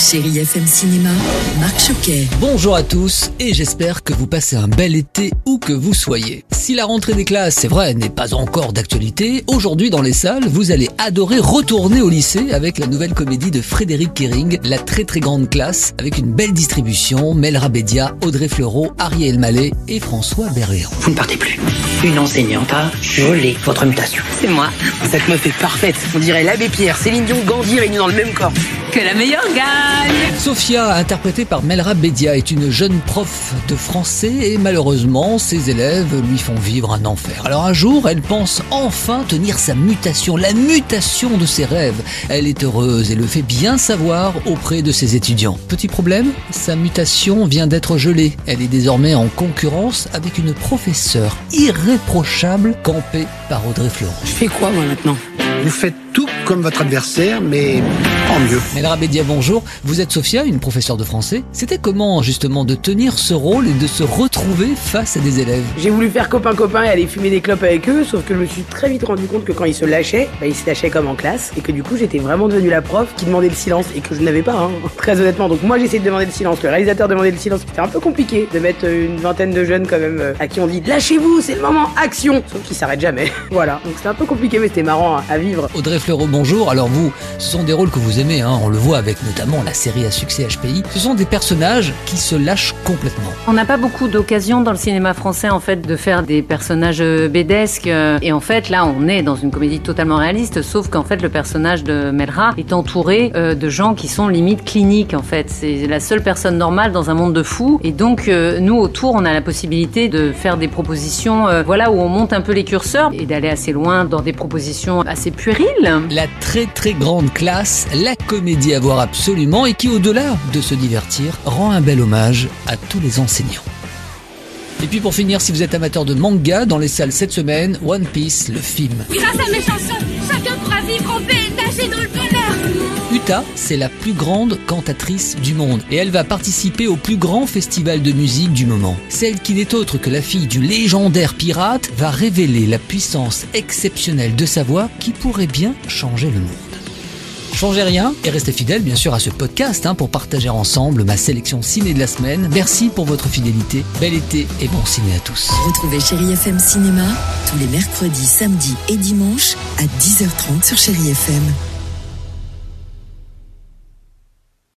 Chérie FM Cinéma, Marc Choquet. Bonjour à tous et j'espère que vous passez un bel été où que vous soyez. Si la rentrée des classes, c'est vrai, n'est pas encore d'actualité, aujourd'hui dans les salles, vous allez adorer retourner au lycée avec la nouvelle comédie de Frédéric Kering, La très très grande classe, avec une belle distribution, Mel Rabedia, Audrey Fleurot, Ariel Mallet et François Berléand. Vous ne partez plus. Une enseignante a gelé votre mutation. C'est moi. Cette meuf est parfaite. On dirait l'abbé Pierre, Céline Dion, Gandhi réunis dans le même corps. Que la meilleure gagne Sophia, interprétée par Melra Bedia, est une jeune prof de français et malheureusement, ses élèves lui font vivre un enfer. Alors un jour, elle pense enfin tenir sa mutation, la mutation de ses rêves. Elle est heureuse et le fait bien savoir auprès de ses étudiants. Petit problème, sa mutation vient d'être gelée. Elle est désormais en concurrence avec une professeure irréprochable campée par Audrey Fleurot. Je fais quoi moi maintenant? Vous faites tout comme votre adversaire, mais en mieux. Melra Bedia, bonjour. Vous êtes Sophia, une professeure de français. C'était comment justement de tenir ce rôle et de se retrouver face à des élèves? J'ai voulu faire copain-copain et aller fumer des clopes avec eux, sauf que je me suis très vite rendu compte que quand ils se lâchaient, bah, ils se lâchaient comme en classe, et que du coup j'étais vraiment devenue la prof qui demandait le silence, et que je n'avais pas, hein, très honnêtement. Donc moi j'essayais de demander le silence, le réalisateur demandait le silence, c'était un peu compliqué de mettre une vingtaine de jeunes quand même euh, à qui on dit lâchez-vous, c'est le moment, action Sauf qu'ils s'arrêtent jamais. voilà, donc c'était un peu compliqué, mais c'était marrant à vivre. Audrey Fleurot, bonjour. Alors vous, ce sont des rôles que vous aimez, hein. on le voit avec notamment la série à succès HPI. Ce sont des personnages qui se lâchent complètement. On n'a pas beaucoup d'occasions dans le cinéma français en fait de faire des personnages euh, bédesques euh, et en fait là on est dans une comédie totalement réaliste sauf qu'en fait le personnage de Melra est entouré euh, de gens qui sont limite cliniques en fait c'est la seule personne normale dans un monde de fous et donc euh, nous autour on a la possibilité de faire des propositions euh, voilà où on monte un peu les curseurs et d'aller assez loin dans des propositions assez La très très grande classe, la comédie à voir absolument et qui au-delà de se divertir, rend un bel hommage à tous les enseignants. Et puis pour finir, si vous êtes amateur de manga, dans les salles cette semaine, One Piece, le film. Grâce à mes chansons, chacun pourra vivre en paix et nager dans le bonheur. Uta, c'est la plus grande cantatrice du monde et elle va participer au plus grand festival de musique du moment. Celle qui n'est autre que la fille du légendaire pirate va révéler la puissance exceptionnelle de sa voix qui pourrait bien changer le monde. Changez rien et restez fidèles bien sûr à ce podcast hein, pour partager ensemble ma sélection ciné de la semaine. Merci pour votre fidélité, bel été et bon ciné à tous. Retrouvez Chérie FM Cinéma tous les mercredis, samedis et dimanches à 10h30 sur Chérie FM.